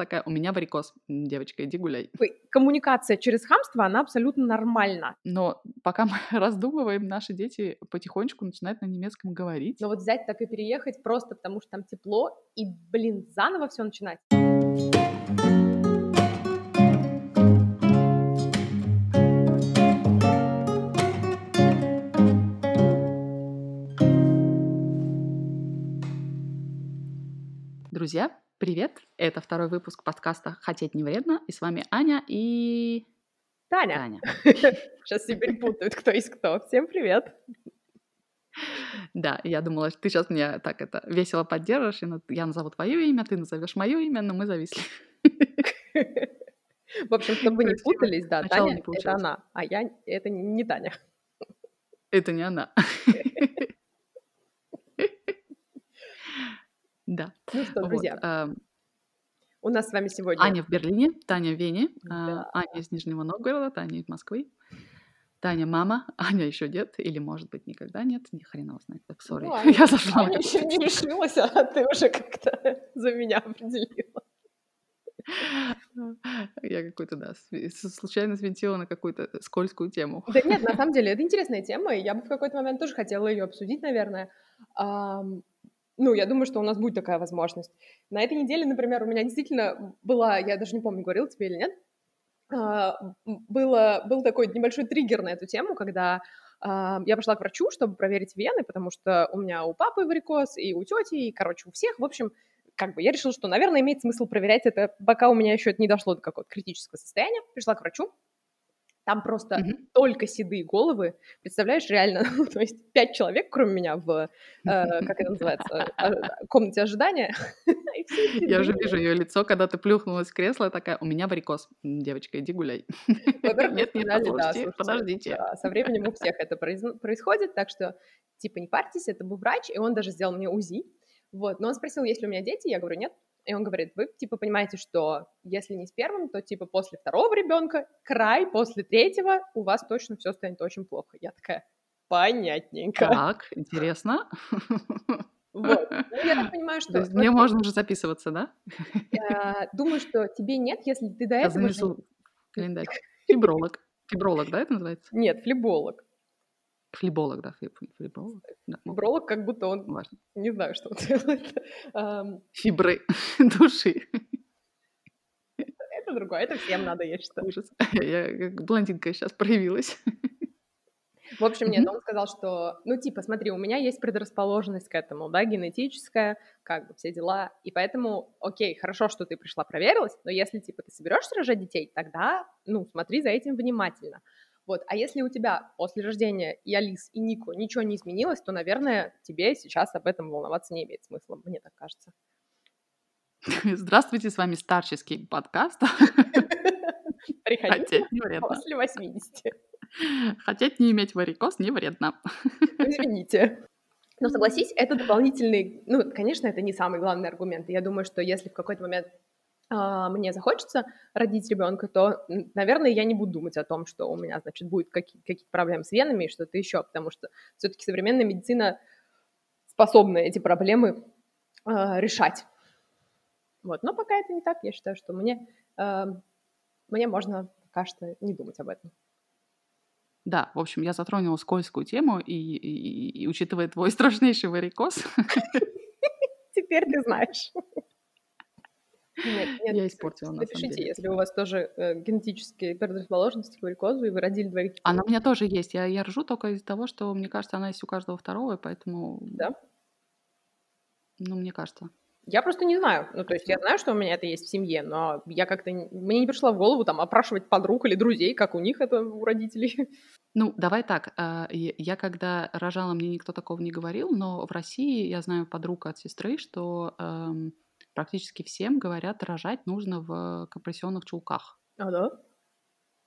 такая, у меня варикоз, девочка, иди гуляй. Коммуникация через хамство, она абсолютно нормальна. Но пока мы раздумываем, наши дети потихонечку начинают на немецком говорить. Но вот взять так и переехать просто потому, что там тепло, и, блин, заново все начинать. Друзья, привет! Это второй выпуск подкаста «Хотеть не вредно». И с вами Аня и... Таня. Таня. Сейчас все перепутают, кто есть кто. Всем привет! Да, я думала, что ты сейчас меня так это весело поддержишь, и я назову твое имя, ты назовешь мое имя, но мы зависли. В общем, чтобы не путались, да, Таня — это она, а я — это не Таня. Это не она. Да. Ну что, друзья, вот, у нас с вами сегодня... Аня в Берлине, Таня в Вене, да. Аня из Нижнего Новгорода, Таня из Москвы. Таня мама, Аня еще дед, или, может быть, никогда нет, ни хрена знает. Так, сори, ну, Аня, я зашла. Аня еще не решилась, а ты уже как-то за меня определила. Я какую-то, да, случайно свинтила на какую-то скользкую тему. Да нет, на самом деле, это интересная тема, и я бы в какой-то момент тоже хотела ее обсудить, наверное. Ну, я думаю, что у нас будет такая возможность. На этой неделе, например, у меня действительно была, я даже не помню, говорил тебе или нет, а, было, был такой небольшой триггер на эту тему, когда а, я пошла к врачу, чтобы проверить вены, потому что у меня у папы варикоз, и у тети, и, короче, у всех. В общем, как бы я решила, что, наверное, имеет смысл проверять это, пока у меня еще это не дошло до какого-то критического состояния. Пришла к врачу, там просто mm-hmm. только седые головы. Представляешь, реально, то есть пять человек, кроме меня, в, э, как это называется, э, комнате ожидания. Я уже вижу ее лицо, когда ты плюхнулась в кресло, такая, у меня варикоз. Девочка, иди гуляй. Нет, нет, подождите, подождите. Со временем у всех это происходит, так что, типа, не парьтесь, это был врач, и он даже сделал мне УЗИ. Вот, но он спросил, есть ли у меня дети, я говорю, нет, и он говорит, вы, типа, понимаете, что если не с первым, то, типа, после второго ребенка, край, после третьего, у вас точно все станет очень плохо. Я такая, понятненько. Так, интересно. Вот. Ну, я так понимаю, что... мне можно уже записываться, да? Я думаю, что тебе нет, если ты до этого... Я занесу календарь. Фибролог. Фибролог, да, это называется? Нет, флеболог. Флеболог, да, флеболог. Да. Фибролог, как будто он... Важно. Не знаю, что он делает. Фибры души. Это другое, это всем надо, я считаю. Ужас. Я как блондинка сейчас проявилась. В общем, нет, он сказал, что, ну, типа, смотри, у меня есть предрасположенность к этому, да, генетическая, как бы все дела, и поэтому, окей, хорошо, что ты пришла, проверилась, но если, типа, ты соберешься рожать детей, тогда, ну, смотри за этим внимательно. Вот. А если у тебя после рождения и Алис, и Нико ничего не изменилось, то, наверное, тебе сейчас об этом волноваться не имеет смысла, мне так кажется. Здравствуйте, с вами старческий подкаст. Приходите после 80. Хотеть не иметь варикоз не вредно. Извините. Но согласись, это дополнительный, ну, конечно, это не самый главный аргумент. Я думаю, что если в какой-то момент мне захочется родить ребенка, то, наверное, я не буду думать о том, что у меня, значит, будет какие- какие-то проблемы с венами и что-то еще, потому что все-таки современная медицина способна эти проблемы э, решать. Вот. Но пока это не так, я считаю, что мне, э, мне можно пока что не думать об этом. Да, в общем, я затронула скользкую тему, и, и, и учитывая твой страшнейший варикоз... Теперь ты знаешь. Нет, нет, я испортила, на самом деле. если у вас тоже э, генетические предрасположенности к варикозу, и вы родили двоих детей. Она у меня тоже есть. Я, я ржу только из-за того, что, мне кажется, она есть у каждого второго, поэтому... Да? Ну, мне кажется. Я просто не знаю. Ну, то есть я знаю, что у меня это есть в семье, но я как-то... Мне не пришло в голову там опрашивать подруг или друзей, как у них это у родителей. Ну, давай так. А, я когда рожала, мне никто такого не говорил, но в России я знаю подруг от сестры, что эм, практически всем говорят, рожать нужно в компрессионных чулках. А, да?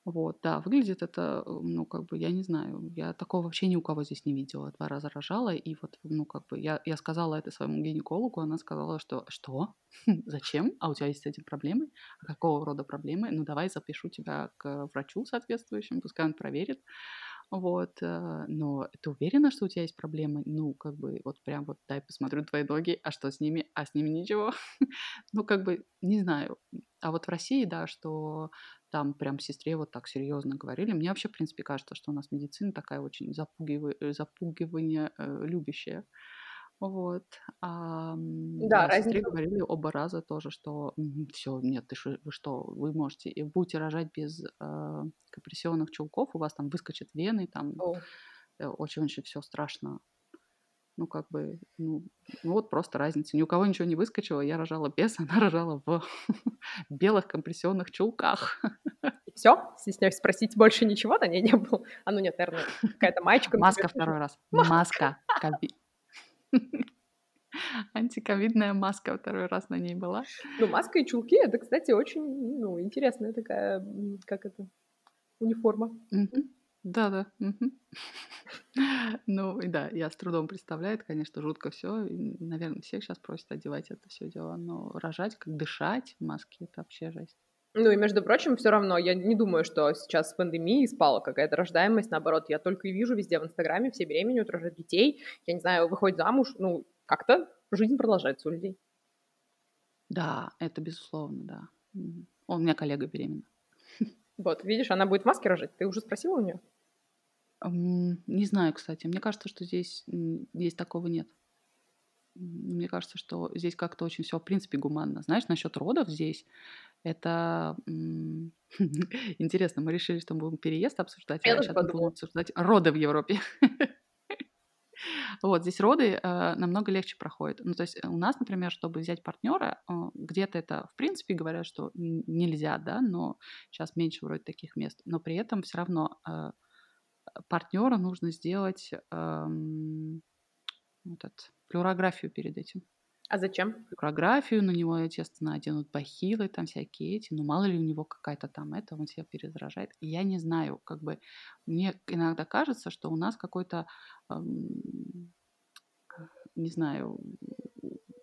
Вот, да, выглядит это, ну, как бы, я не знаю, я такого вообще ни у кого здесь не видела. Два раза рожала, и вот, ну, как бы, я, я сказала это своему гинекологу, она сказала, что, что? Зачем? А у тебя есть с этим проблемы? А какого рода проблемы? Ну, давай запишу тебя к врачу соответствующему, пускай он проверит. Вот, э, но ты уверена, что у тебя есть проблемы? Ну, как бы, вот прям вот дай посмотрю твои ноги, а что с ними? А с ними ничего. Ну, как бы, не знаю. А вот в России, да, что там прям сестре вот так серьезно говорили. Мне вообще, в принципе, кажется, что у нас медицина такая очень э, запугивание э, любящая. Вот. А, Да, да, сестре разница говорили оба раза тоже, что все, нет, ты шо- вы что, вы можете, и будете рожать без э, компрессионных чулков, у вас там выскочат вены, там О, э, очень-очень все страшно. Ну, как бы, ну, ну вот просто разница. Ни у кого ничего не выскочило, я рожала без, она рожала в белых компрессионных чулках. и всё? Стесняюсь спросить, больше ничего на ней не было? А, ну нет, наверное, какая-то маечка на тебе Маска второй раз. Маска. кови- Антиковидная маска второй раз на ней была. Ну, маска и чулки- это, кстати, очень, ну, интересная такая, как это, униформа. Да-да. Ну и да, я с трудом представляю, это, конечно, жутко все. Наверное, всех сейчас просят одевать это все дело. Но рожать, как дышать в маске, это вообще жесть. Ну и, между прочим, всё равно я не думаю, что сейчас с пандемией спала какая-то рождаемость. Наоборот, я только и вижу везде в "Инстаграме", все беременеют, рожают детей. Я не знаю, выходят замуж. Ну, как-то жизнь продолжается у людей. Да, это безусловно, да. Мгм. О, у меня коллега беременна. Вот, видишь, она будет в маске рожать. Ты уже спросила у неё? М, Не знаю, кстати. Мне кажется, что здесь, здесь такого нет. Мне кажется, что здесь как-то очень все, в принципе, гуманно. Знаешь, насчет родов здесь, это интересно. Мы решили, что мы будем переезд обсуждать, Я а сейчас мы будем подумала. обсуждать роды в Европе. Вот, здесь роды э, намного легче проходят. Ну, то есть э, у нас, например, чтобы взять партнера, э, где-то это, в принципе, говорят, что нельзя, да, но сейчас меньше вроде таких мест. Но при этом все равно э, партнера нужно сделать эм, вот этот, флюорографию перед этим. А зачем? Флюорографию, на него, естественно, оденут бахилы, там всякие эти, ну мало ли у него какая-то там это, он себя перезаражает. Я не знаю, как бы, мне иногда кажется, что у нас какой-то, эм, не знаю,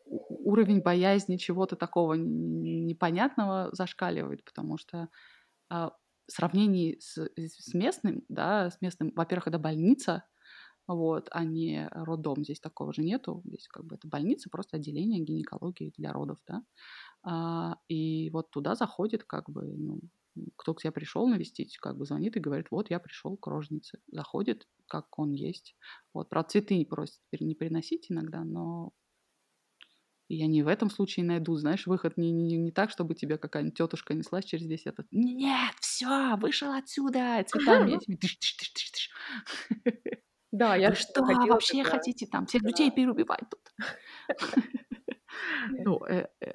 уровень боязни чего-то такого непонятного зашкаливает, потому что а, в сравнении с, с местным, да, с местным, во-первых, это больница, вот, а не роддом. Здесь такого же нету. Здесь как бы это больница, просто отделение гинекологии для родов, да. А, и вот туда заходит как бы, ну, кто к тебе пришел навестить, как бы звонит и говорит, вот я пришел к роженице. Заходит, как он есть. Вот, про цветы не просят пере- не приносить иногда, но я не в этом случае найду, знаешь, выход не, не, не так, чтобы тебе какая-нибудь тетушка неслась через весь этот. Нет, все, вышел отсюда, цветами этими. тыш, тыш, тыш, тыш, тыш. Да, я Вы что, ходила вообще тогда. хотите там всех Да. людей переубивать тут? Ну, э, э,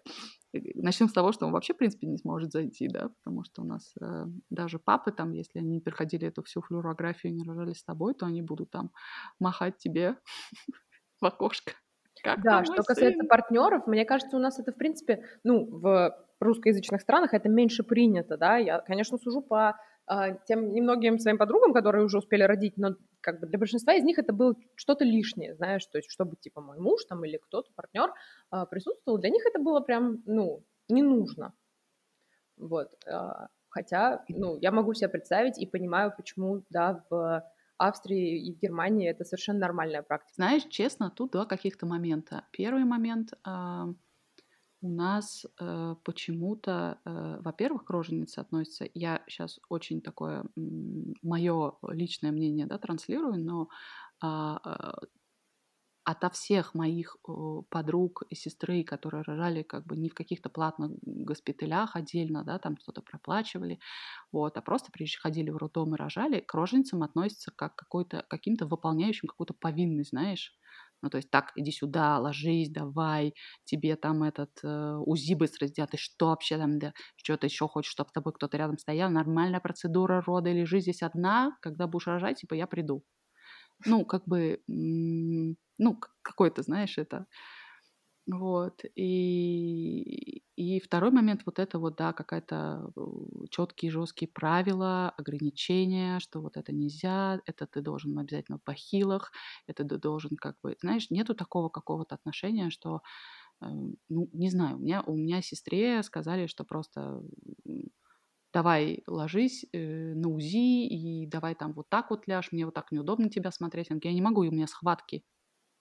начнем с того, что он вообще, в принципе, не сможет зайти, да, потому что у нас э, даже папы там, если они проходили эту всю флюорографию и не рожали с тобой, то они будут там махать тебе в окошко. Как Да, там мой что касается сын? партнеров, мне кажется, у нас это, в принципе, ну, в русскоязычных странах это меньше принято, да. Я, конечно, сужу по тем немногим своим подругам, которые уже успели родить, но как бы для большинства из них это было что-то лишнее, знаешь, то есть чтобы типа мой муж там или кто-то, партнер а, присутствовал, для них это было прям, ну, не нужно. Вот. а, Хотя, ну, я могу себе представить и понимаю, почему, да, в Австрии и в Германии это совершенно нормальная практика. Знаешь, честно, тут два каких-то момента. Первый момент а, у нас э, почему-то, э, во-первых, к роженице относится. Я сейчас очень такое мое личное мнение, да, транслирую, но а, ото всех моих э, подруг и сестры, которые рожали как бы не в каких-то платных госпиталях отдельно, да, там что-то проплачивали, вот, а просто приходили в роддом и рожали, к роженицам относятся как какой-то, каким-то выполняющим какую-то повинность, знаешь. Ну, то есть так, иди сюда, ложись, давай, тебе там этот э, УЗИ быстро сделать, ты что вообще там, да, что ты еще хочешь, чтобы с тобой кто-то рядом стоял, нормальная процедура рода, лежи здесь одна, когда будешь рожать, типа я приду. Ну, как бы, ну, какой-то, знаешь, это... Вот. И, и второй момент вот это вот, да, какая-то четкие жесткие правила, ограничения, что вот это нельзя, это ты должен обязательно в бахилах, это ты должен как бы, знаешь, нету такого какого-то отношения, что, э, ну, не знаю, у меня, у меня сестре сказали, что просто давай ложись э, на УЗИ и давай там вот так вот ляжь, мне вот так неудобно тебя смотреть. Я не могу, у меня схватки.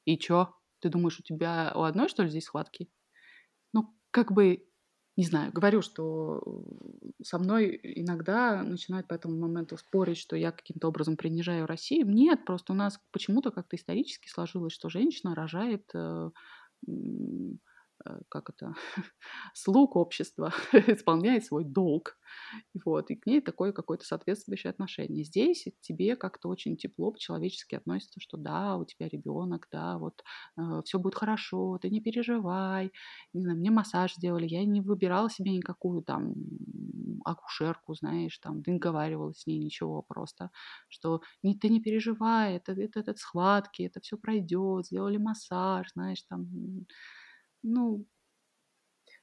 И чё? Ты думаешь, у тебя у одной, что ли, здесь схватки? Ну, как бы, не знаю, говорю, что со мной иногда начинают по этому моменту спорить, что я каким-то образом принижаю Россию. Нет, просто у нас почему-то как-то исторически сложилось, что женщина рожает э, Э, как это, слуг общества, исполняет свой долг. Вот, и к ней такое какое-то соответствующее отношение. Здесь тебе как-то очень тепло, по-человечески относится, что да, у тебя ребенок, да, вот э, все будет хорошо, ты не переживай. Не знаю, мне массаж сделали, я не выбирала себе никакую там акушерку, знаешь, там, не говорила с ней ничего просто, что не, ты не переживай, это, это, это схватки, это все пройдет, сделали массаж, знаешь, там, ну,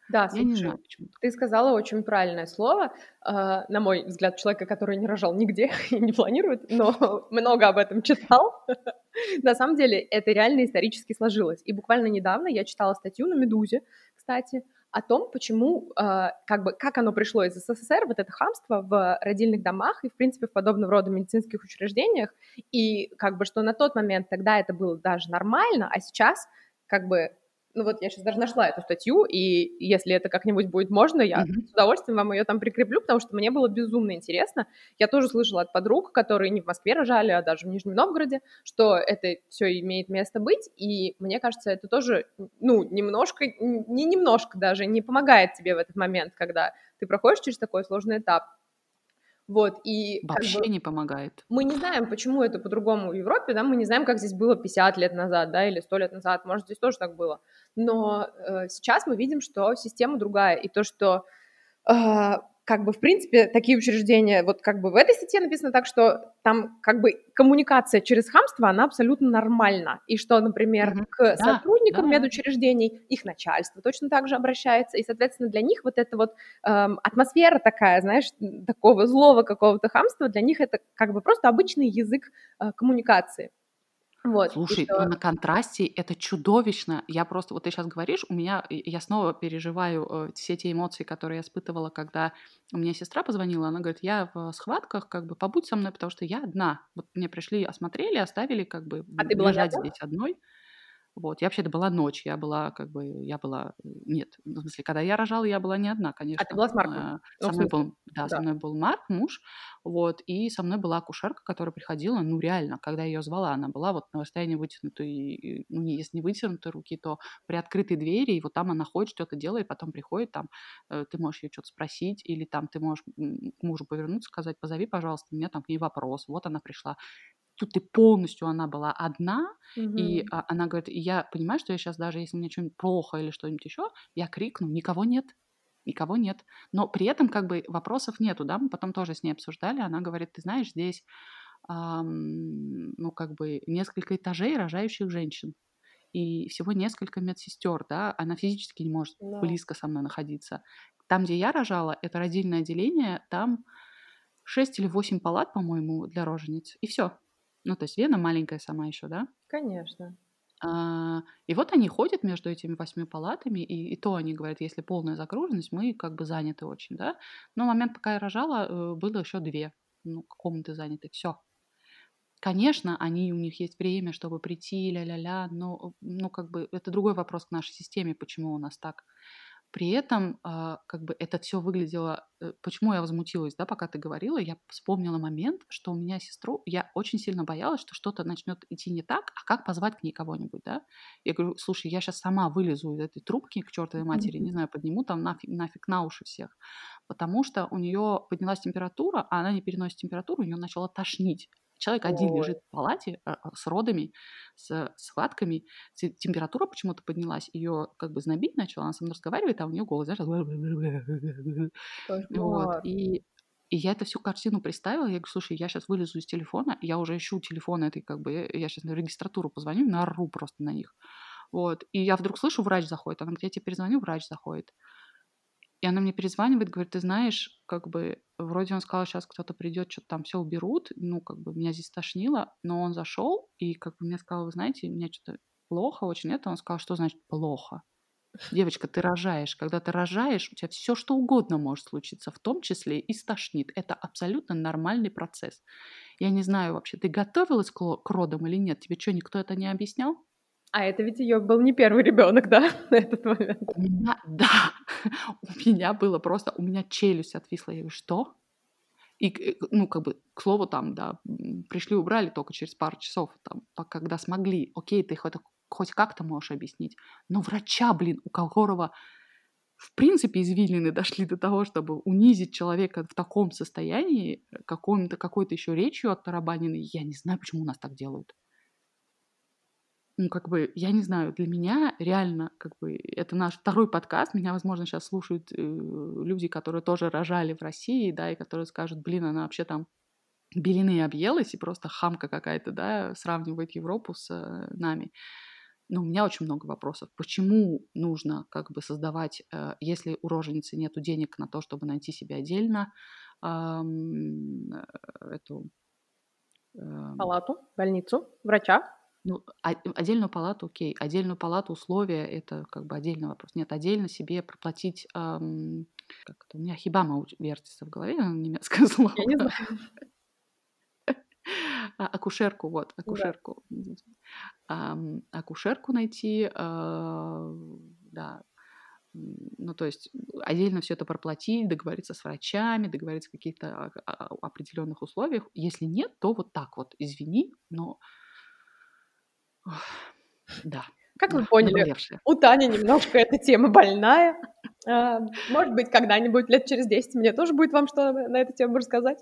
Да, я не знаю слушай, почему-то. ты сказала очень правильное слово. А, на мой взгляд, человека, который не рожал нигде и не планирует, но много об этом читал. На самом деле это реально исторически сложилось. И буквально недавно я читала статью на «Медузе», кстати, о том, почему, а, как бы, как оно пришло из СССР, вот это хамство в родильных домах и, в принципе, в подобного рода медицинских учреждениях, и как бы, что на тот момент тогда это было даже нормально, а сейчас как бы ну вот я сейчас даже нашла эту статью, и если это как-нибудь будет можно, я Мгм. с удовольствием вам ее там прикреплю, потому что мне было безумно интересно. Я тоже слышала от подруг, которые не в Москве рожали, а даже в Нижнем Новгороде, что это все имеет место быть, и мне кажется, это тоже, ну, немножко, не немножко даже, не помогает тебе в этот момент, когда ты проходишь через такой сложный этап. Вот, и как Вообще бы не помогает. мы не знаем, почему это по-другому в Европе, да, мы не знаем, как здесь было 50 лет назад, да, или 100 лет назад, может, здесь тоже так было. Но э, сейчас мы видим, что система другая, и то, что э, как бы, в принципе, такие учреждения, вот как бы в этой статье написано так, что там как бы коммуникация через хамство, она абсолютно нормальна. И что, например, Мгм. к Да, сотрудникам да. медучреждений их начальство точно так же обращается. И, соответственно, для них вот эта вот эм, атмосфера такая, знаешь, такого злого какого-то хамства, для них это как бы просто обычный язык э, коммуникации. Вот. Слушай, что- на контрасте это чудовищно. Я просто, вот ты сейчас говоришь, у меня, я снова переживаю э, все те эмоции, которые я испытывала, когда у меня сестра позвонила, она говорит, я в схватках, как бы побудь со мной, потому что я одна. Вот мне пришли, осмотрели, оставили, как бы А ты была здесь одной. Вот, я вообще, это была ночь, я была, как бы, я была, э, нет, ну, в смысле, когда я рожала, я была не одна, конечно. А ты была с Марком? Э, Ну, Со мной был, да, да. со мной был Марк, муж, вот, и со мной была акушерка, которая приходила, ну, реально, когда я ее звала, она была вот на расстоянии вытянутой, ну, не, если не вытянутой руки, то при открытой двери, и вот там она ходит, что-то делает, потом приходит, там, э, ты можешь ее что-то спросить, или там ты можешь к мужу повернуться, сказать, позови, пожалуйста, у меня там к ней вопрос, вот она пришла. Тут ты полностью, она была одна, и Мгм. а, она говорит, и я понимаю, что я сейчас даже, если мне что-нибудь плохо или что-нибудь еще, я крикну, никого нет, никого нет. Но при этом как бы вопросов нету, да, мы потом тоже с ней обсуждали, она говорит, ты знаешь, здесь, ам, ну, как бы несколько этажей рожающих женщин и всего несколько медсестер, да, она физически не может Да. близко со мной находиться. Там, где я рожала, это родильное отделение, там 6 или 8 палат, по-моему, для рожениц, и все. Ну, то есть Вена маленькая сама еще, да, Конечно. а, и вот они ходят между этими восьми палатами, и, и то они говорят, если полная загруженность, мы как бы заняты очень, да. Но момент, пока я рожала, э, было еще две ну, комнаты заняты, все. Конечно, они, у них есть время, чтобы прийти, ля-ля-ля, но, ну, как бы, это другой вопрос к нашей системе, почему у нас так. При этом, а, как бы, это все выглядело... э, Почему я возмутилась, да, пока ты говорила, я вспомнила момент, что у меня сестру... Я очень сильно боялась, что что-то начнет идти не так, а как позвать к ней кого-нибудь, да? Я говорю, слушай, я сейчас сама вылезу из этой трубки к чертовой матери, не знаю, подниму там нафиг, нафиг на уши всех. Потому что у нее поднялась температура, а она не переносит температуру, у нее начало тошнить. Человек один Ой. лежит в палате а, а, с родами, с схватками, те- температура почему-то поднялась, ее как бы знобить начала, она со мной разговаривает, а у нее голос, знаешь, вот, и, и я эту всю картину представила, я говорю, слушай, я сейчас вылезу из телефона, я уже ищу телефон этой, как бы, я сейчас на регистратуру позвоню, наору просто на них, вот, и я вдруг слышу, врач заходит, она говорит, я тебе перезвоню, врач заходит, и она мне перезванивает, говорит, ты знаешь, как бы, вроде он сказал, сейчас кто-то придет, что-то там все уберут, ну, как бы, меня здесь тошнило, но он зашел, и, как бы, мне сказал, вы знаете, мне что-то плохо очень это, он сказал, что значит плохо? Девочка, ты рожаешь. Когда ты рожаешь, у тебя все что угодно может случиться, в том числе и стошнит. Это абсолютно нормальный процесс. Я не знаю вообще, ты готовилась к родам или нет? Тебе что, никто это не объяснял? А это ведь ее был не первый ребенок, да, на этот момент? У меня, да, у меня было просто, у меня челюсть отвисла. Я говорю, что? И, ну, как бы, к слову, там, да, пришли, убрали только через пару часов, там, когда смогли. Окей, ты хоть, хоть как-то можешь объяснить. Но врача, блин, у которого в принципе извилины дошли до того, чтобы унизить человека в таком состоянии, какой-то какой-то еще речью оттарабаненной, я не знаю, почему у нас так делают ну, как бы, я не знаю, для меня реально, как бы, это наш второй подкаст, меня, возможно, сейчас слушают э, люди, которые тоже рожали в России, да, и которые скажут, блин, она вообще там белины объелась и просто хамка какая-то, да, сравнивает Европу с э, нами. Но у меня очень много вопросов. Почему нужно как бы создавать, э, если у роженицы нет денег на то, чтобы найти себе отдельно эту... Э, Палату, больницу, врача? Ну, а, отдельную палату, окей. Отдельную палату, условия, это как бы отдельный вопрос. Нет, отдельно себе проплатить... Эм, как это, у меня хибама вертится в голове, немецкое слово. Я не знаю. А, акушерку, вот, акушерку. Да. акушерку найти, э, да, ну, то есть отдельно все это проплатить, договориться с врачами, договориться о каких-то определенных условиях. Если нет, то вот так вот, извини, но да. Как вы поняли, у Тани немножко эта тема больная. А, может быть, когда-нибудь, лет через 10, мне тоже будет вам что на эту тему рассказать.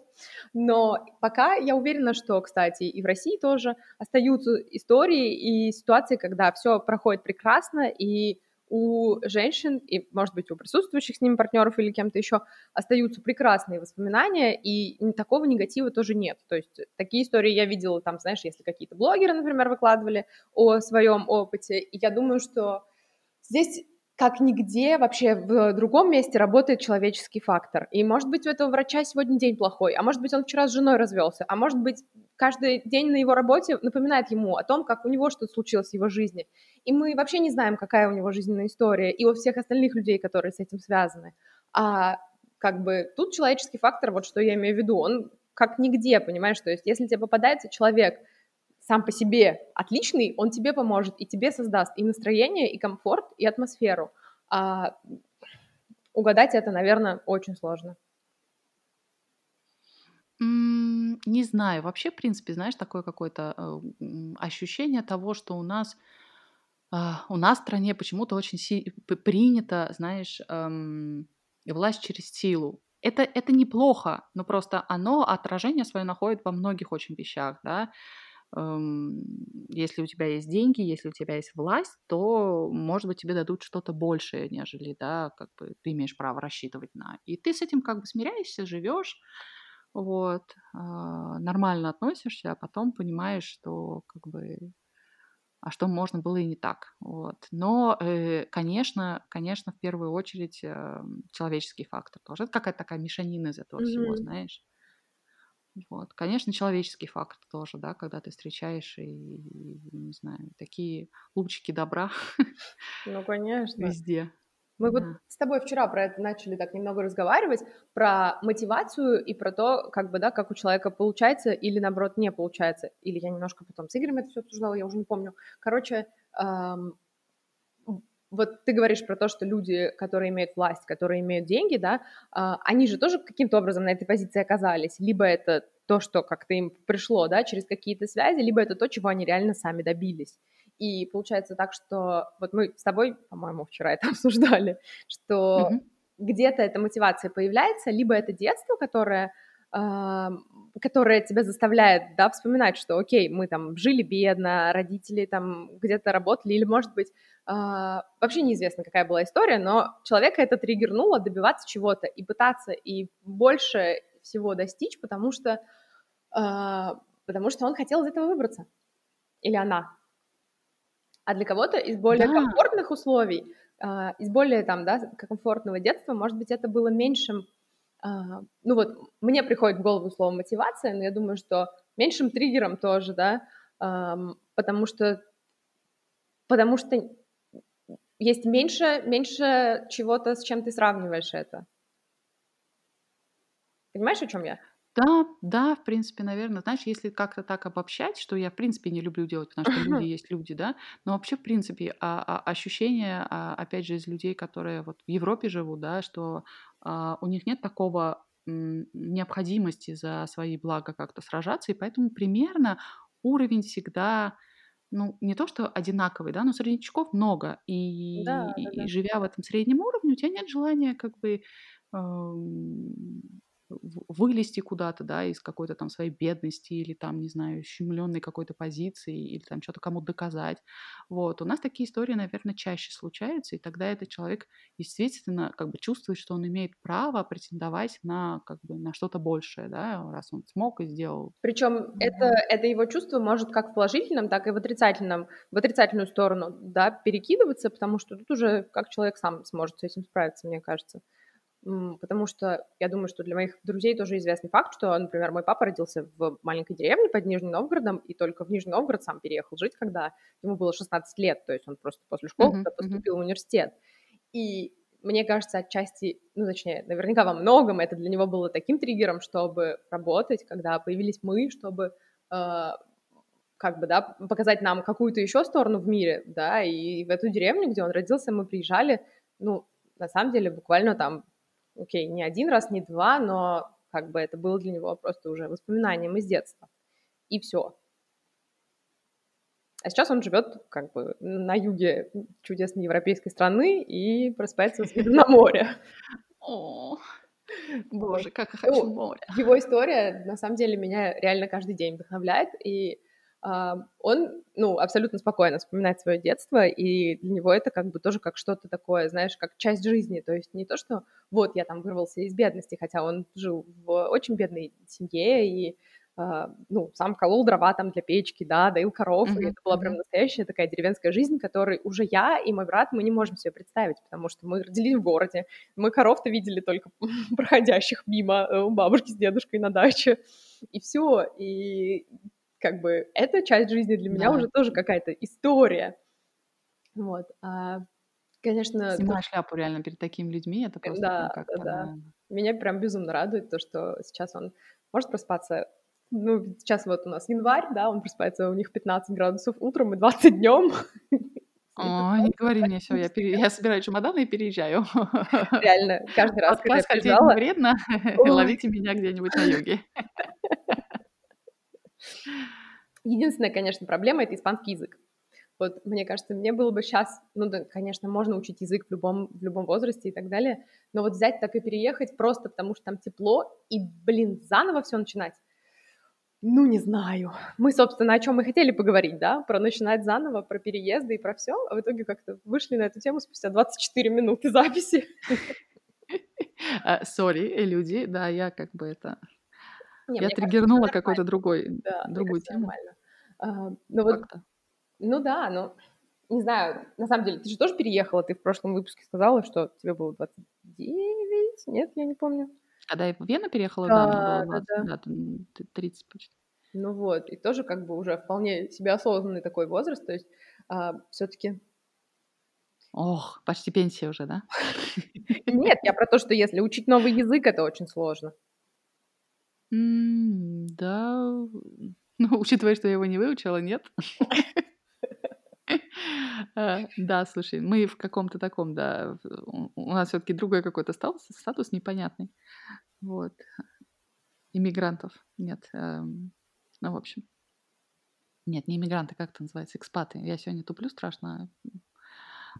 Но пока я уверена, что, кстати, и в России тоже остаются истории и ситуации, когда все проходит прекрасно, и у женщин и, может быть, у присутствующих с ними партнеров или кем-то еще остаются прекрасные воспоминания, и такого негатива тоже нет. То есть такие истории я видела там, знаешь, если какие-то блогеры, например, выкладывали о своем опыте, и я думаю, что здесь как нигде вообще в другом месте работает человеческий фактор. И, может быть, у этого врача сегодня день плохой, а может быть, он вчера с женой развелся, а может быть, каждый день на его работе напоминает ему о том, как у него что-то случилось в его жизни. И мы вообще не знаем, какая у него жизненная история, и у всех остальных людей, которые с этим связаны. А как бы тут человеческий фактор, вот что я имею в виду, он как нигде, понимаешь, то есть если тебе попадается человек, сам по себе отличный, он тебе поможет и тебе создаст и настроение, и комфорт, и атмосферу. А угадать это, наверное, очень сложно. Не знаю. Вообще, в принципе, знаешь, такое какое-то э, ощущение того, что у нас а, у нас в стране почему-то очень си- принято, знаешь, эм, власть через силу. Это, это неплохо, но просто оно отражение свое находит во многих очень вещах, да если у тебя есть деньги, если у тебя есть власть, то, может быть, тебе дадут что-то большее, нежели, да, как бы ты имеешь право рассчитывать на. И ты с этим как бы смиряешься, живешь, вот, а, нормально относишься, а потом понимаешь, что как бы а что можно было и не так. Вот. Но, э, конечно, конечно, в первую очередь э, человеческий фактор тоже. Это какая-то такая мешанина из этого mm-hmm. всего, знаешь. Вот. Конечно, человеческий фактор тоже, да, когда ты встречаешь и, и не знаю, такие лучики добра. Ну, конечно. Везде. Мы да. вот с тобой вчера про это начали так немного разговаривать, про мотивацию и про то, как бы, да, как у человека получается или, наоборот, не получается. Или я немножко потом с Игорем это все обсуждала, я уже не помню. Короче, эм, вот ты говоришь про то, что люди, которые имеют власть, которые имеют деньги, да, а, они же тоже каким-то образом на этой позиции оказались. Либо это то, что как-то им пришло, да, через какие-то связи, либо это то, чего они реально сами добились. И получается так, что вот мы с тобой, по-моему, вчера это обсуждали, что mm-hmm. где-то эта мотивация появляется, либо это детство, которое которая тебя заставляет, да, вспоминать, что, окей, мы там жили бедно, родители там где-то работали, или, может быть, Uh, вообще неизвестно, какая была история, но человека это триггернуло добиваться чего-то и пытаться и больше всего достичь, потому что, uh, потому что он хотел из этого выбраться. Или она. А для кого-то из более да. комфортных условий, из более там, да, комфортного детства, может быть, это было меньшим а, ну вот, мне приходит в голову слово мотивация, но я думаю, что меньшим триггером тоже, да, потому что, потому что есть меньше, меньше чего-то, с чем ты сравниваешь это. Понимаешь, о чем я? Да, да, в принципе, наверно. Знаешь, если как-то так обобщать, что я, в принципе, не люблю делать, потому что люди есть люди, да, но вообще, в принципе, а, а, ощущение, а, опять же, из людей, которые вот в Европе живут, да, что а, у них нет такого м, необходимости за свои блага как-то сражаться, и поэтому примерно уровень всегда, ну, не то что одинаковый, да, но среднячков много, и, Да, да, и да. живя в этом среднем уровне, у тебя нет желания как бы в- вылезти куда-то, да, из какой-то там своей бедности или там, не знаю, щемленной какой-то позиции или там что-то кому-то доказать. Вот. У нас такие истории, наверное, чаще случаются, и тогда этот человек действительно как бы чувствует, что он имеет право претендовать на как бы на что-то большее, да, раз он смог и сделал. Причем это, это его чувство может как в положительном, так и в отрицательном, в отрицательную сторону, да, перекидываться, потому что тут уже как человек сам сможет с этим справиться, мне кажется. Потому что я думаю, что для моих друзей тоже известный факт, что, например, мой папа родился в маленькой деревне под Нижним Новгородом, и только в Нижний Новгород сам переехал жить, когда ему было 16 лет, то есть он просто после школы мгм. поступил в университет. И мне кажется, отчасти, ну, точнее, наверняка во многом это для него было таким триггером, чтобы работать, когда появились мы, чтобы э, как бы, да, показать нам какую-то еще сторону в мире, да, и в эту деревню, где он родился, мы приезжали, ну, на самом деле, буквально там, окей, не один раз, не два, но как бы это было для него просто уже воспоминанием из детства. И все. А сейчас он живет как бы на юге чудесной европейской страны и просыпается с видом на море. О, боже, как я хочу Ну, море. его история, на самом деле, меня реально каждый день вдохновляет, и он, ну, абсолютно спокойно вспоминает свое детство, и для него это как бы тоже как что-то такое, знаешь, как часть жизни, то есть не то, что вот я там вырвался из бедности, хотя он жил в очень бедной семье, и а, ну, сам колол дрова там для печки, да, доил коров, и Мгм, это была прям настоящая такая деревенская жизнь, которой уже я и мой брат, мы не можем себе представить, потому что мы родились в городе, мы коров-то видели только проходящих мимо э, у бабушки с дедушкой на даче, и все, и как бы эта часть жизни для меня Да. уже тоже какая-то история, вот, а, конечно, то, Снимаю шляпу реально перед такими людьми, это просто да, как-то, да, меня прям безумно радует то, что сейчас он может проспаться. Ну, сейчас вот у нас январь, да, он просыпается, у них 15 градусов утром и 20 днем. Ой, не говори мне, все, я, пере- я собираю чемоданы и переезжаю. Реально, каждый раз, когда я Подкаст «Хотеть не приезжала, вредно», ловите меня где-нибудь на юге. единственная, конечно, проблема — это испанский язык. Вот, мне кажется, мне было бы сейчас, ну да, конечно, можно учить язык в любом, в любом возрасте и так далее, но вот взять так и переехать просто потому, что там тепло, и, блин, заново все начинать, ну, не знаю. Мы, собственно, о чем мы хотели поговорить, да, про начинать заново, про переезды и про все, а в итоге как-то вышли на эту тему спустя 24 минуты записи. А, Сори, э, люди, да, я как бы это... Не, Я триггернула какой-то другой, да, другую тему нормально. А, ну вот, ну да, ну, не знаю, на самом деле, ты же тоже переехала, ты в прошлом выпуске сказала, что тебе было 29, нет, я не помню. Когда я в Вену переехала, да, мне было Да, да, 20, да. да, м, т- 30 почти. Ну вот, и тоже как бы уже вполне себе осознанный такой возраст, то есть все-таки... Ох, почти пенсия уже, да? Нет, я про то, что если учить новый язык, это очень сложно. М, Да, ну, учитывая, что я его не выучила, нет. А, Да, слушай, мы в каком-то таком, да, у нас все-таки другой какой-то статус, статус непонятный. Вот. Иммигрантов нет. эм, Ну, в общем. Нет, не иммигранты, как это называется? Экспаты. Я сегодня туплю страшно.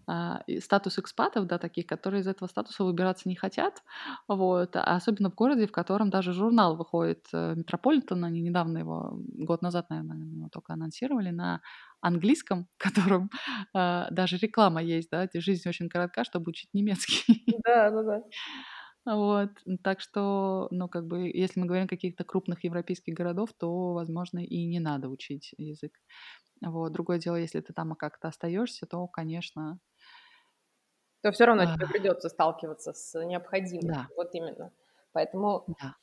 А, статус экспатов, да, таких, которые из этого статуса выбираться не хотят, вот, а особенно в городе, в котором даже журнал выходит, э, Метрополитен, они недавно его, год назад, наверное, его только анонсировали, на английском, в котором а, даже реклама есть, да, жизнь очень коротка, чтобы учить немецкий. Да, да, да. Вот, так что, ну, как бы, если мы говорим о каких-то крупных европейских городов, то, возможно, и не надо учить язык. Вот. Другое дело, если ты там как-то остаешься, то, конечно, То все равно а, тебе придется сталкиваться с необходимостью, да, вот именно. Поэтому, да,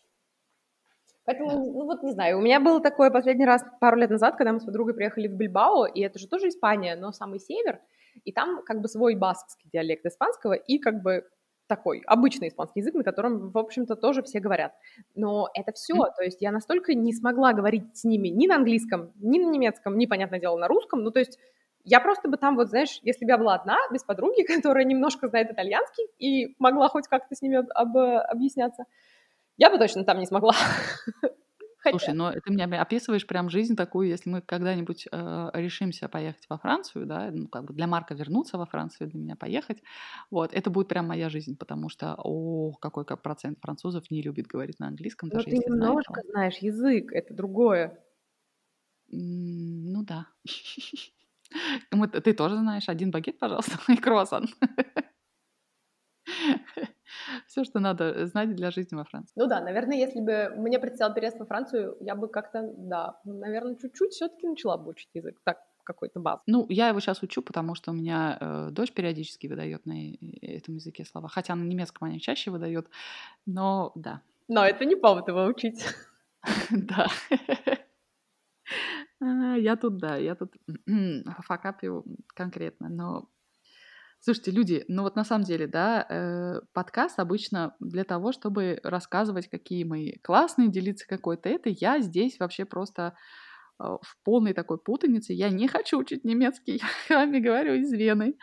поэтому, да. ну вот не знаю, у меня было такое последний раз пару лет назад, когда мы с подругой приехали в Бильбао, и это же тоже Испания, но самый север, и там как бы свой баскский диалект испанского и как бы такой обычный испанский язык, на котором, в общем-то, тоже все говорят. Но это все, то есть я настолько не смогла говорить с ними ни на английском, ни на немецком, ни, понятное дело, на русском, ну, то есть я просто бы там, вот, знаешь, если бы я была одна, без подруги, которая немножко знает итальянский и могла хоть как-то с ними об, об, объясняться, я бы точно там не смогла. Слушай, но ты мне описываешь прям жизнь такую, если мы когда-нибудь э, решимся поехать во Францию, да, ну, как бы для Марка вернуться во Францию, для меня поехать, вот, это будет прям моя жизнь, потому что, о, какой процент французов не любит говорить на английском, но даже ты если немножко знает, знаешь язык, это другое. Ну да. Ты тоже знаешь, один багет, пожалуйста, и круассан. Все, что надо знать для жизни во Франции. Ну да, наверное, если бы мне предстоял переезд во Францию, я бы как-то, да, наверное, чуть-чуть все-таки начала бы учить язык. Так, какой-то баз. Ну, я его сейчас учу, потому что у меня э, дочь периодически выдает на этом языке слова. Хотя на немецком они чаще выдает, но да. Но это не повод его учить. Да. А, я тут, да, я тут факапил конкретно, но Слушайте, люди, ну вот на самом деле, да, э, подкаст обычно для того, чтобы рассказывать, какие мы классные, делиться какой-то это. Я здесь вообще просто э, в полной такой путанице. Я не хочу учить немецкий, я вами говорю из Вены,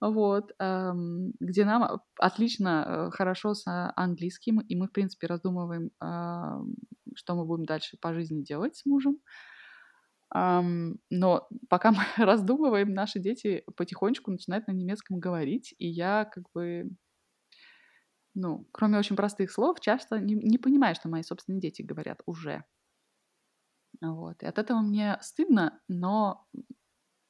вот, эм, где нам отлично, э, хорошо с английским, и мы, в принципе, раздумываем, э, что мы будем дальше по жизни делать с мужем. Ам, но пока мы раздумываем, наши дети потихонечку начинают на немецком говорить, и я как бы, ну, кроме очень простых слов, часто не, не понимаю, что мои собственные дети говорят уже. Вот. И от этого мне стыдно, но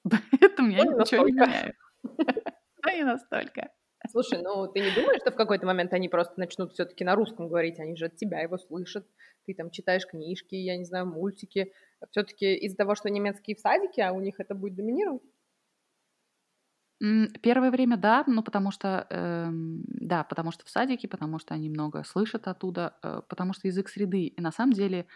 это мне ничего не меняет. Да не настолько. Слушай, ну ты не думаешь, что в какой-то момент они просто начнут все-таки на русском говорить? Они же от тебя его слышат. Ты там читаешь книжки, я не знаю, мультики. Все-таки из-за того, что немецкий в садике, а у них это будет доминировать? Первое время да, ну потому что, эм, да, потому что в садике, потому что они много слышат оттуда, э, потому что язык среды. И на самом деле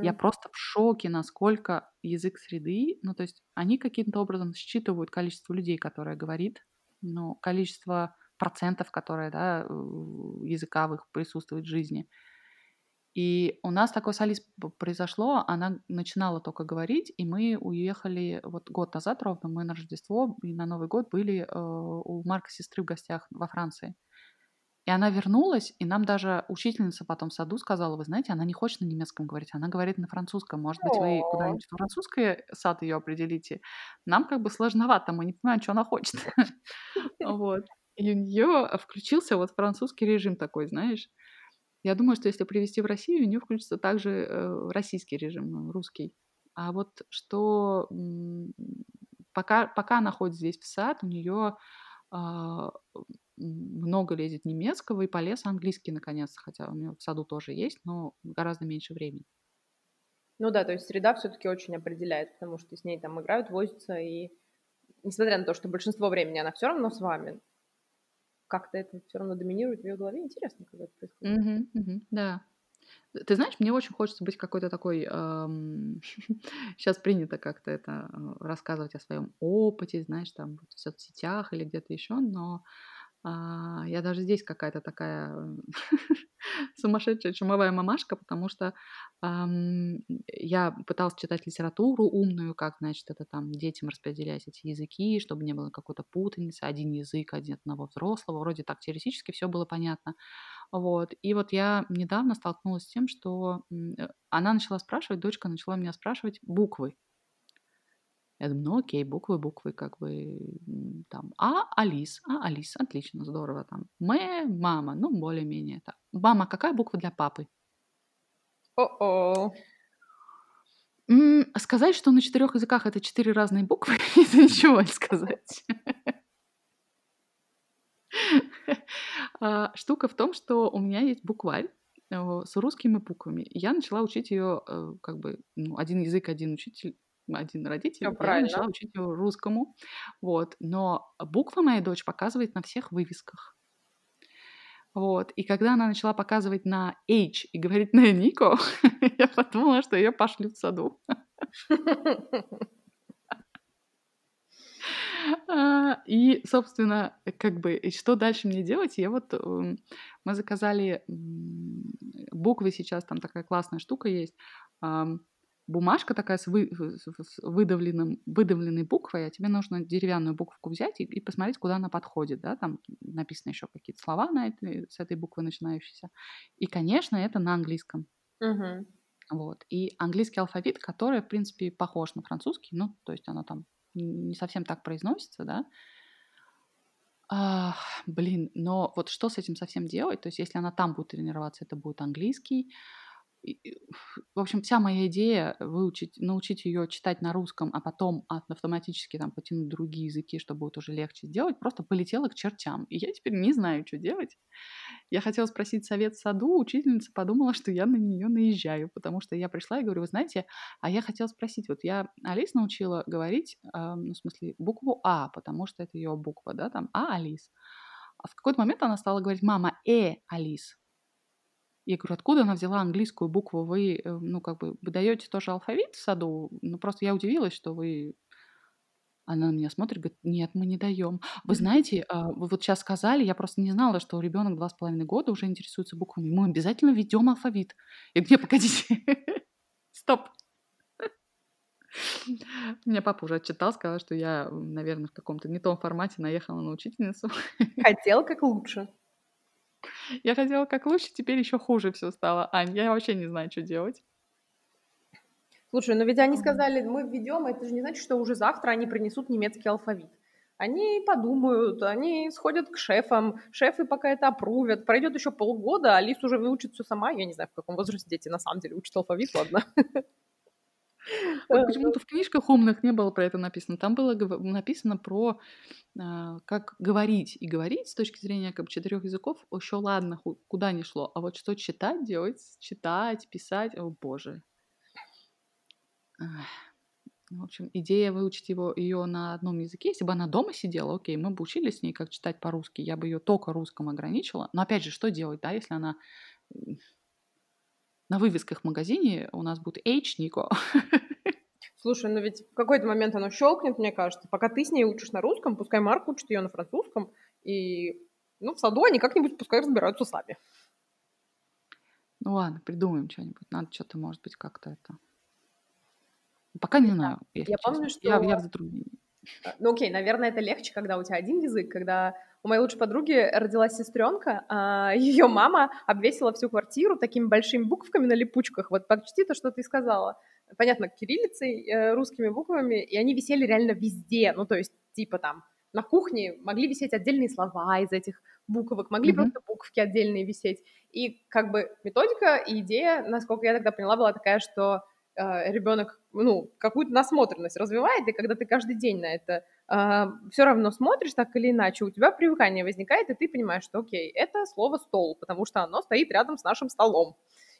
я просто в шоке, насколько язык среды, ну то есть они каким-то образом считывают количество людей, которое говорит, ну, количество процентов, которые, да, языковых присутствует в жизни. И у нас такое с Алис произошло, она начинала только говорить, и мы уехали вот год назад ровно, мы на Рождество и на Новый год были э, у Марка сестры в гостях во Франции. И она вернулась, и нам даже учительница потом в саду сказала, вы знаете, она не хочет на немецком говорить, она говорит на французском. Может быть, вы куда-нибудь в французский сад ее определите? Нам как бы сложновато, мы не понимаем, что она хочет. Вот. И у нее включился вот французский режим такой, знаешь. Я думаю, что если привести в Россию, у нее включится также э, российский режим, ну, русский. А вот что пока, пока она ходит здесь в сад, у нее а, много лезет немецкого и полез английский наконец, хотя у нее в саду тоже есть, но гораздо меньше времени. Ну да, то есть среда все-таки очень определяет, потому что с ней там играют, возятся, и несмотря на то, что большинство времени она все равно с вами, как-то это все равно доминирует в ее голове. Интересно, как это происходит. Мгм, мгм, да. Ты знаешь, мне очень хочется быть какой-то такой... Сейчас принято как-то это э, рассказывать о своем опыте, знаешь, там в соцсетях или где-то еще, но а, я даже здесь какая-то такая сумасшедшая чумовая мамашка, потому что ам, я пыталась читать литературу умную, как, значит, это там детям распределять эти языки, чтобы не было какой-то путаницы, один язык, один одного взрослого, вроде так теоретически все было понятно. Вот. И вот я недавно столкнулась с тем, что э, она начала спрашивать, дочка начала меня спрашивать буквы. Я думаю, ну окей, буквы, буквы, как бы там. А, Алис, а, Алис, отлично, здорово там. Мэ, мама, ну более-менее. Так. Мама, какая буква для папы? О-о. Сказать, что на четырех языках это четыре разные буквы, это ничего не сказать. А, штука в том, что у меня есть букварь э, с русскими буквами. Я начала учить ее, э, как бы, ну, один язык, один учитель, один родитель, Всё я начала учить его русскому. Вот. Но буквы моя дочь показывает на всех вывесках. Вот. И когда она начала показывать на H и говорить на Нико, я подумала, что ее пошлют в саду. А, и, собственно, как бы, что дальше мне делать? Я вот, эм, мы заказали буквы сейчас, там такая классная штука есть. Бумажка такая с, вы, с выдавленным, выдавленной буквой, а тебе нужно деревянную букву взять и, и посмотреть, куда она подходит, да, там написано еще какие-то слова на этой, с этой буквы начинающиеся. И, конечно, это на английском. Угу. Вот. И английский алфавит, который, в принципе, похож на французский, ну, то есть оно там не совсем так произносится, да. А, блин, но вот что с этим совсем делать? То есть если она там будет тренироваться, это будет английский, в общем, вся моя идея выучить, научить ее читать на русском, а потом автоматически там потянуть другие языки, чтобы будет уже легче сделать, просто полетела к чертям. И я теперь не знаю, что делать. Я хотела спросить совет в саду, учительница подумала, что я на нее наезжаю, потому что я пришла и говорю, вы знаете, а я хотела спросить, вот я Алис научила говорить, э, ну, в смысле, букву А, потому что это ее буква, да, там А, Алис. А в какой-то момент она стала говорить, мама, э, Алис. Я говорю, откуда она взяла английскую букву? Вы, э, ну, как бы, вы даете тоже алфавит в саду? Ну, просто я удивилась, что вы... Она на меня смотрит, говорит, нет, мы не даем. Вы знаете, а, вы вот сейчас сказали, я просто не знала, что ребенок два с половиной года уже интересуется буквами. Мы обязательно ведем алфавит. Я говорю, нет, погодите, стоп. Меня папа уже отчитал, сказал, что я, наверное, в каком-то не том формате наехала на учительницу. Хотел как лучше. Я хотела как лучше, теперь еще хуже все стало. Ань, я вообще не знаю, что делать. Слушай, но ведь они сказали, мы введем, это же не значит, что уже завтра они принесут немецкий алфавит. Они подумают, они сходят к шефам, шефы пока это опрувят. Пройдет еще полгода, а Алис уже выучит все сама. Я не знаю, в каком возрасте дети на самом деле учат алфавит, ладно. Вот почему-то в книжках умных не было про это написано. Там было написано про а, как говорить. И говорить с точки зрения как бы, четырех языков еще ладно, куда ни шло. А вот что читать делать, читать, писать, о боже. В общем, идея выучить его, ее на одном языке, если бы она дома сидела, окей, мы бы учились с ней, как читать по-русски, я бы ее только русском ограничила. Но опять же, что делать, да, если она на вывесках в магазине у нас будет H Нико. Слушай, ну ведь в какой-то момент оно щелкнет, мне кажется. Пока ты с ней учишь на русском, пускай Марк учит ее на французском, и ну, в саду они как-нибудь пускай разбираются сами. Ну ладно, придумаем что-нибудь. Надо что-то, может быть, как-то это... Пока не знаю. Я честно. помню, что... Я, я в затруднении. А, ну окей, наверное, это легче, когда у тебя один язык, когда у моей лучшей подруги родилась сестренка, а ее мама обвесила всю квартиру такими большими буквами на липучках. Вот почти то, что ты сказала. Понятно, кириллицей, э, русскими буквами, и они висели реально везде. Ну, то есть, типа там, на кухне могли висеть отдельные слова из этих буквок, могли mm-hmm. просто буквки отдельные висеть. И как бы методика и идея, насколько я тогда поняла, была такая, что э, ребенок, ну, какую-то насмотренность развивает, и когда ты каждый день на это все равно смотришь так или иначе, у тебя привыкание возникает, и ты понимаешь, что, окей, это слово «стол», потому что оно стоит рядом с нашим столом.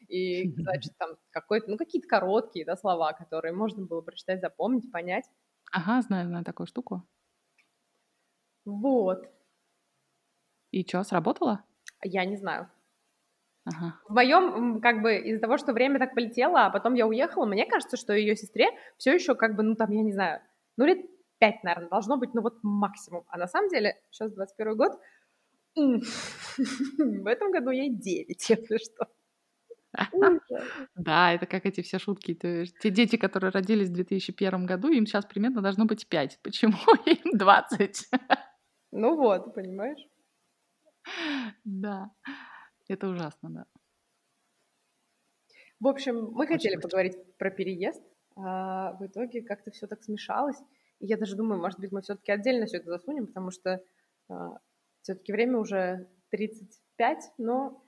И, значит, там какой-то, ну, какие-то короткие, да, слова, которые можно было прочитать, запомнить, понять. Ага, знаю, знаю такую штуку. Вот. И что, сработало? Я не знаю. Ага. В моем, как бы, из-за того, что время так полетело, а потом я уехала, мне кажется, что ее сестре все еще, как бы, ну, там, я не знаю, ну, лет пять, наверное, должно быть, ну, вот максимум. А на самом деле, сейчас 21 год, в этом году ей 9, если что. Да, это как эти все шутки. Те дети, которые родились в 2001 году, им сейчас примерно должно быть 5. Почему им 20? Ну вот, понимаешь? Да. Это ужасно, да. В общем, мы хотели поговорить про переезд, а в итоге как-то все так смешалось. Я даже думаю, может быть, мы все-таки отдельно все это засунем, потому что а, все-таки время уже 35, но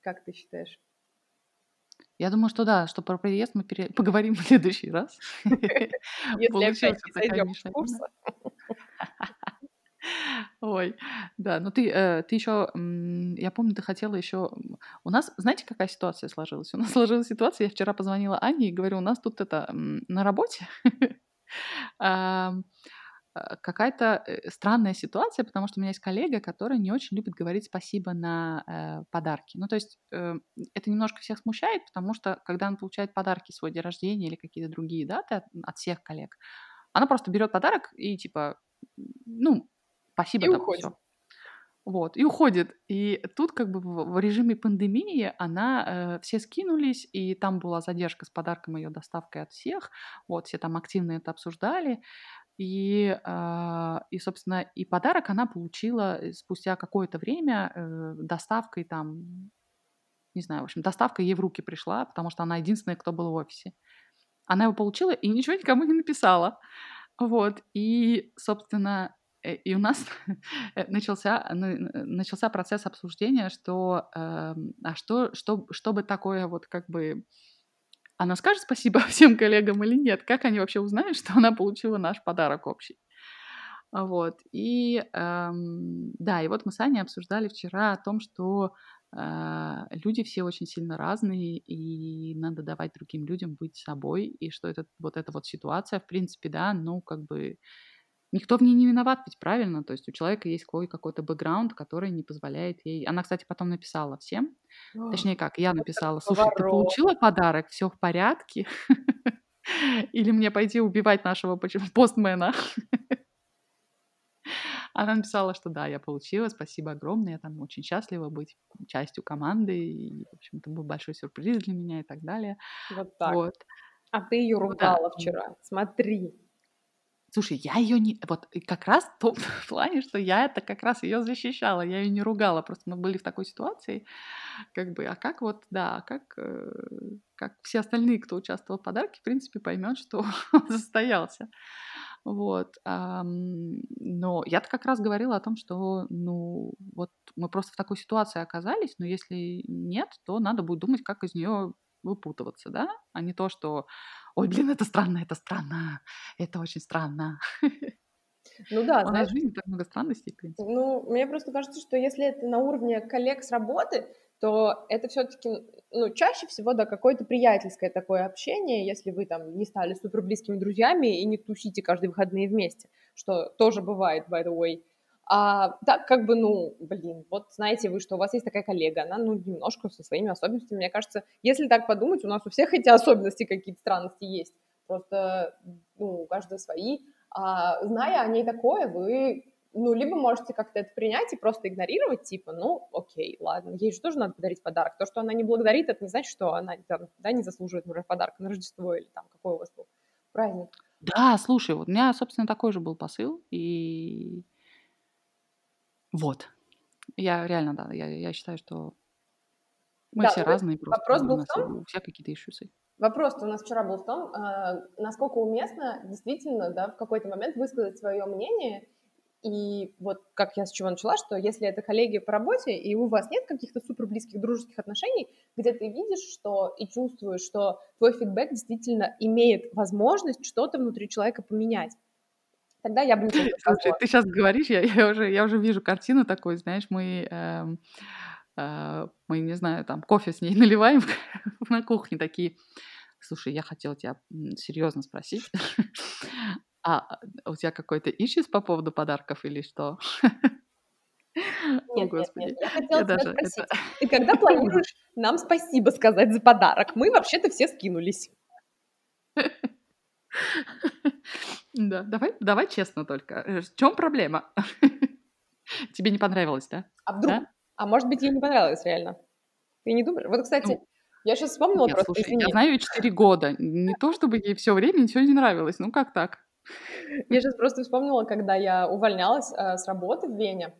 как ты считаешь? Я думаю, что да, что про переезд мы пере... поговорим в следующий раз. Если опять не сойдем с курса. Ой, да, ну ты, э, ты еще, я помню, ты хотела еще... У нас, знаете, какая ситуация сложилась? У нас сложилась ситуация, я вчера позвонила Ане и говорю, у нас тут это на работе какая-то э, странная ситуация, потому что у меня есть коллега, которая не очень любит говорить спасибо на э, подарки. Ну, то есть э, это немножко всех смущает, потому что когда он получает подарки свой день рождения или какие-то другие даты от, от всех коллег, Она просто берет подарок и типа, ну, спасибо, И там уходит. все. Вот, и уходит. И тут как бы в, режиме пандемии она, э, все скинулись, и там была задержка с подарком ее доставкой от всех. Вот, все там активно это обсуждали. И, а, и, собственно, и подарок она получила э, спустя какое-то время э, доставкой там, не знаю, в общем, доставка ей в руки пришла, потому что она единственная, кто был в офисе. Она его получила и ничего никому не написала. Вот, и, собственно, э, и у нас э, начался, ну, начался процесс обсуждения, что, эм, а что, что, что бы такое вот как бы она скажет спасибо всем коллегам или нет? Как они вообще узнают, что она получила наш подарок общий? Вот. И эм, да, и вот мы с Аней обсуждали вчера о том, что э, люди все очень сильно разные, и надо давать другим людям быть собой, и что это, вот эта вот ситуация, в принципе, да, ну, как бы никто в ней не виноват, ведь правильно, то есть у человека есть какой- какой-то бэкграунд, который не позволяет ей... Она, кстати, потом написала всем, точнее как, я написала, слушай, ты поворот. получила подарок, все в порядке? Или мне пойти убивать нашего постмена? Она написала, что да, я получила, спасибо огромное, я там очень счастлива быть частью команды, и, в общем, это был большой сюрприз для меня и так далее. Вот так. Вот. А ты ее Ну да. ругала вчера. Смотри. Слушай, я ее не... Вот как раз в том плане, что я это как раз ее защищала, я ее не ругала, просто мы были в такой ситуации, как бы, а как вот, да, а как, э, как все остальные, кто участвовал в подарке, в принципе, поймет, что он состоялся. Вот. но я-то как раз говорила о том, что, ну, вот мы просто в такой ситуации оказались, но если нет, то надо будет думать, как из нее выпутываться, да, а не то, что, ой, блин, это странно, это странно, это очень странно. Ну да, У нас знаешь, в жизни так много странностей, в принципе. ну, мне просто кажется, что если это на уровне коллег с работы, то это все-таки, ну, чаще всего, да, какое-то приятельское такое общение, если вы там не стали супер близкими друзьями и не тусите каждые выходные вместе, что тоже бывает, by the way. А так как бы, ну, блин, вот знаете вы, что у вас есть такая коллега, она, ну, немножко со своими особенностями, мне кажется, если так подумать, у нас у всех эти особенности, какие-то странности есть, просто, ну, у каждого свои, а, зная о ней такое, вы ну, либо можете как-то это принять и просто игнорировать, типа, ну, окей, ладно, ей же тоже надо подарить подарок. То, что она не благодарит, это не значит, что она там, да, не заслуживает, например, подарка на Рождество или там какой у вас был праздник. Да, слушай, вот у меня, собственно, такой же был посыл, и вот. Я реально, да, я, я считаю, что мы Да, все разные просто, вопрос у был в нас том, у всех какие-то ишусы. Вопрос у нас вчера был в том, а, насколько уместно действительно, да, в какой-то момент высказать свое мнение. И вот как я с чего начала, что если это коллеги по работе, и у вас нет каких-то супер близких дружеских отношений, где ты видишь, что и чувствуешь, что твой фидбэк действительно имеет возможность что-то внутри человека поменять, тогда я не Слушай, ты сейчас говоришь, я, я уже, я уже вижу картину такой, знаешь, мы, эм, э, мы, не знаю, там кофе с ней наливаем на кухне такие. Слушай, я хотела тебя серьезно спросить, а у тебя какой-то ищис по поводу подарков или что? О, Нет, нет, Господи, нет, я хотела я тебя даже спросить, это... ты когда планируешь нам спасибо сказать за подарок? Мы вообще-то все скинулись. Да, давай, давай честно только. Э, В чем проблема? Тебе не понравилось, да? А вдруг? Да? А может быть, ей не понравилось реально? Ты не думаешь? Вот, кстати, Ну, я сейчас вспомнила нет, просто, слушай, я знаю ее 4 года. Не то, чтобы ей все время ничего не нравилось. Ну, как так? я сейчас просто вспомнила, когда я увольнялась э, с работы в Вене.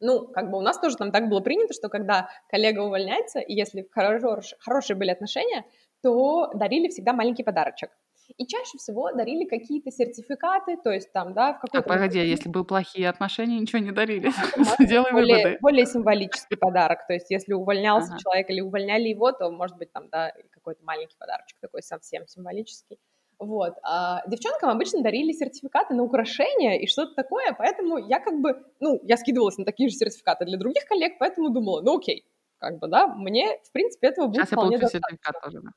Ну, как бы у нас тоже там так было принято, что когда коллега увольняется, и если хорош- хорошие были отношения, то дарили всегда маленький подарочек. И чаще всего дарили какие-то сертификаты, то есть там, да, в Так, какой-то погоди, а если были плохие отношения, ничего не дарили. Быть Делай более, выводы. более символический подарок. То есть, если увольнялся Ага. человек или увольняли его, то, может быть, там, да, какой-то маленький подарочек такой совсем символический. Вот. А девчонкам обычно дарили сертификаты на украшения и что-то такое, поэтому я как бы, ну, я скидывалась на такие же сертификаты для других коллег, поэтому думала, ну, окей, как бы, да, мне, в принципе, этого будет Сейчас я вполне получу достаточно. сертификат тоже, да.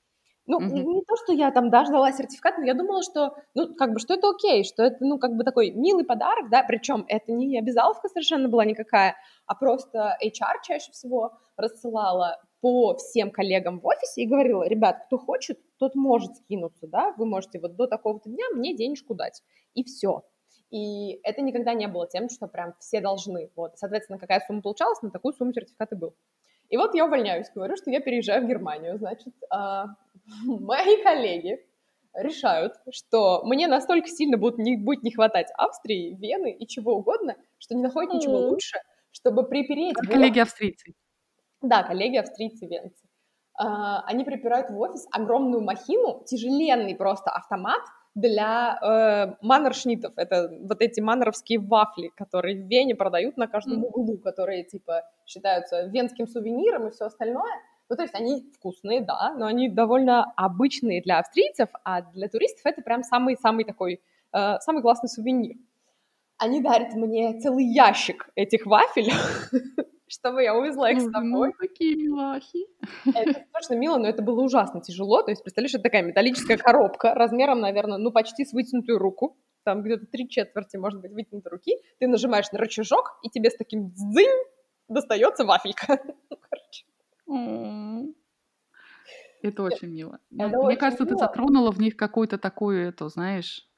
Ну, не, не то, что я там, да, ждала сертификат, но я думала, что, ну, как бы, что это окей, что это, ну, как бы такой милый подарок, да, причем это не обязаловка совершенно была никакая, а просто HR чаще всего рассылала по всем коллегам в офисе и говорила, ребят, кто хочет, тот может скинуться, да, вы можете вот до такого-то дня мне денежку дать, и все. И это никогда не было тем, что прям все должны. Вот, соответственно, какая сумма получалась, на такую сумму сертификат и был. И вот я увольняюсь, говорю, что я переезжаю в Германию. Значит, а, мои коллеги решают, что мне настолько сильно будет не, будет не хватать Австрии, Вены и чего угодно, что не находят mm-hmm. ничего лучше, чтобы припереть... А коллеги австрийцы. Да, коллеги австрийцы, венцы. А, они припирают в офис огромную махину, тяжеленный просто автомат для э, маннершнитов. Это вот эти маннеровские вафли, которые в Вене продают на каждом mm. углу, которые типа считаются венским сувениром и все остальное. Ну, то есть они вкусные, да, но они довольно обычные для австрийцев, а для туристов это прям самый-самый такой, э, самый классный сувенир. Они дарят мне целый ящик этих вафель, чтобы я увезла их с собой. Ну, такие милахи. Это точно мило, но это было ужасно тяжело. То есть, представляешь, это такая металлическая коробка размером, наверное, ну, почти с вытянутую руку. Там где-то три четверти, может быть, вытянутой руки. Ты нажимаешь на рычажок, и тебе с таким дзынь достается вафелька. Это очень мило. Мне кажется, ты затронула в них какую-то такую, это, знаешь,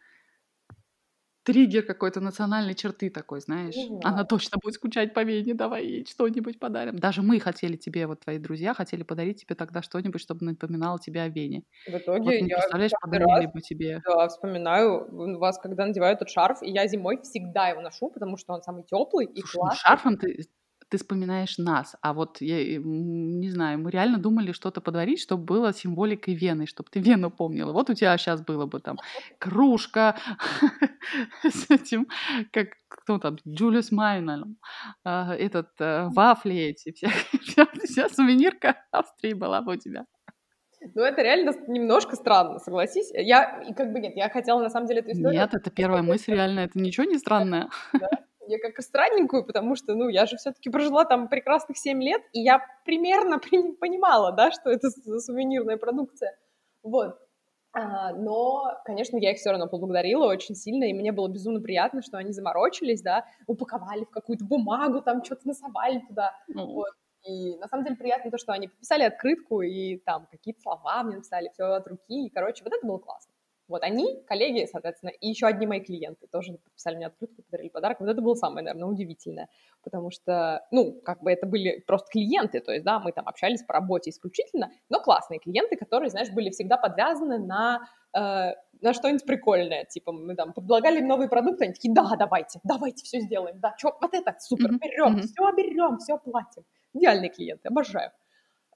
триггер какой-то национальной черты такой, знаешь. Она точно будет скучать по Вене, давай ей что-нибудь подарим. Даже мы хотели тебе, вот твои друзья хотели подарить тебе тогда что-нибудь, чтобы напоминало тебе о Вене. В итоге вот мы, я представляешь, подарили бы тебе. Да, вспоминаю вас, когда надеваю этот шарф, и я зимой всегда его ношу, потому что он самый теплый и Слушай, ну классный. шарфом ты, ты вспоминаешь нас, а вот я не знаю, мы реально думали что-то подарить, чтобы было символикой Вены, чтобы ты Вену помнила. Вот у тебя сейчас было бы там кружка с этим, как кто там, Джулиус Майнер, этот э, вафли эти, вся, вся, вся сувенирка Австрии была бы у тебя. Ну, это реально немножко странно, согласись. Я, и как бы нет, я хотела на самом деле эту историю... Нет, это первая мысль, реально, это ничего не странное. Да? Я как странненькую, потому что, ну, я же все-таки прожила там прекрасных 7 лет, и я примерно понимала, да, что это сувенирная продукция. Вот. А, но, конечно, я их все равно поблагодарила очень сильно, и мне было безумно приятно, что они заморочились, да, упаковали в какую-то бумагу, там что-то насовали туда, mm. вот. И на самом деле приятно то, что они подписали открытку, и там какие-то слова мне написали, все от руки, и, короче, вот это было классно. Вот они, коллеги, соответственно, и еще одни мои клиенты тоже подписали мне открытку, подарили подарок. Вот это было самое, наверное, удивительное, потому что, ну, как бы это были просто клиенты, то есть, да, мы там общались по работе исключительно, но классные клиенты, которые, знаешь, были всегда подвязаны на, э, на что-нибудь прикольное, типа мы там предлагали им новые продукты, они такие, да, давайте, давайте все сделаем, да, что, вот это супер, берем, mm-hmm. все берем, все платим. Идеальные клиенты, обожаю.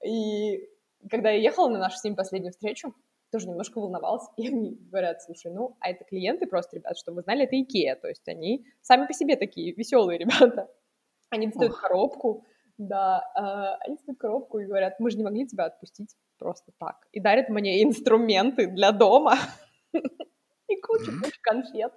И когда я ехала на нашу с ним последнюю встречу, тоже немножко волновалась, и они говорят, слушай, ну, а это клиенты просто, ребят, чтобы вы знали, это Икея, то есть они сами по себе такие веселые ребята. Они достают коробку, да, э, они достают коробку и говорят, мы же не могли тебя отпустить просто так. И дарят мне инструменты для дома и кучу-кучу конфет.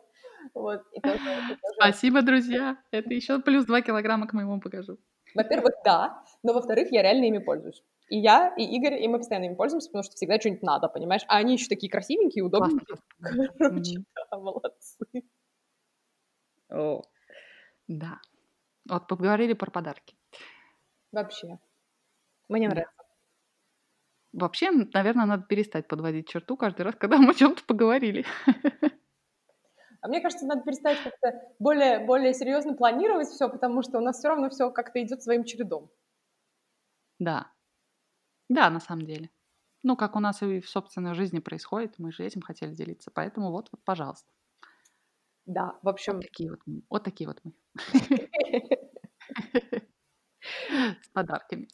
Вот, и тоже, и тоже... Спасибо, друзья. Это еще плюс 2 килограмма к моему покажу. Во-первых, да, но во-вторых, я реально ими пользуюсь. И я, и Игорь, и мы постоянно им пользуемся, потому что всегда что-нибудь надо, понимаешь? А они еще такие красивенькие, удобненькие. Короче, да, молодцы. О, да. Вот поговорили про подарки. Вообще. Мне нравится. Вообще, наверное, надо перестать подводить черту каждый раз, когда мы о чем-то поговорили. А мне кажется, надо перестать как-то более, более серьезно планировать все, потому что у нас все равно все как-то идет своим чередом. Да, да, на самом деле. Ну, как у нас и в собственной жизни происходит, мы же этим хотели делиться. Поэтому вот, вот пожалуйста. Да, в общем... Вот такие вот мы. Вот такие вот мы. С подарками.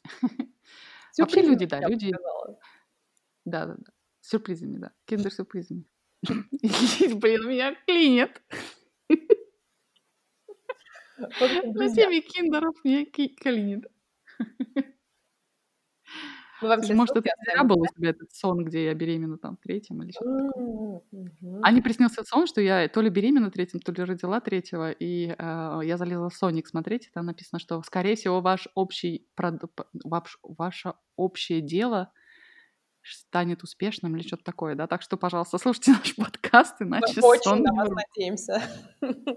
Вообще люди, да, люди... Да, да, да. Сюрпризами, да. Киндер-сюрпризами. Блин, меня клинит. На теме киндеров меня клинит. Мы вообще Может, это зря был у тебя этот сон, где я беременна там третьем или что-то. А не приснился сон, что я то ли беременна третьим, то ли родила третьего, и э, я залезла в Соник смотреть, и там написано, что, скорее всего, ваш общий, ваш, ваше общее дело станет успешным или что-то такое, да? Так что, пожалуйста, слушайте наш подкаст, иначе Мы очень сон... на вас надеемся.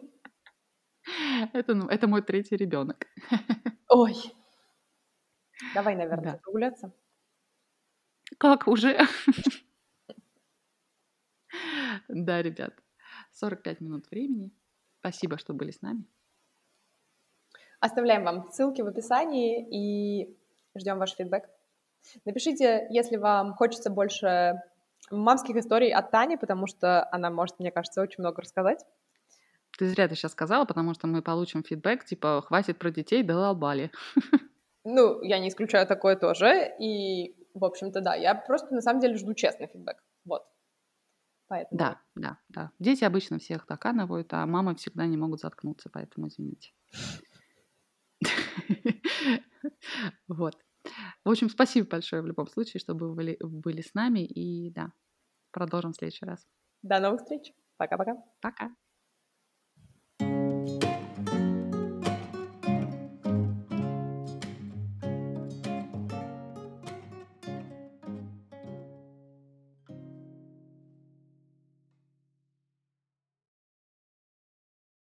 Это, ну, это мой третий ребенок. Ой, Давай, наверное, Да. прогуляться. Как уже? Да, ребят, 45 минут времени. Спасибо, что были с нами. Оставляем вам ссылки в описании и ждем ваш фидбэк. Напишите, если вам хочется больше мамских историй от Тани, потому что она может, мне кажется, очень много рассказать. Ты зря ты сейчас сказала, потому что мы получим фидбэк, типа, хватит про детей, дололбали. Ну, я не исключаю такое тоже, и, в общем-то, да, я просто, на самом деле, жду честный фидбэк, вот. Поэтому... Да, да, да. Дети обычно всех доканывают, а мамы всегда не могут заткнуться, поэтому извините. Вот. В общем, спасибо большое в любом случае, что вы были, были с нами. И да, продолжим в следующий раз. До новых встреч. Пока-пока. Пока.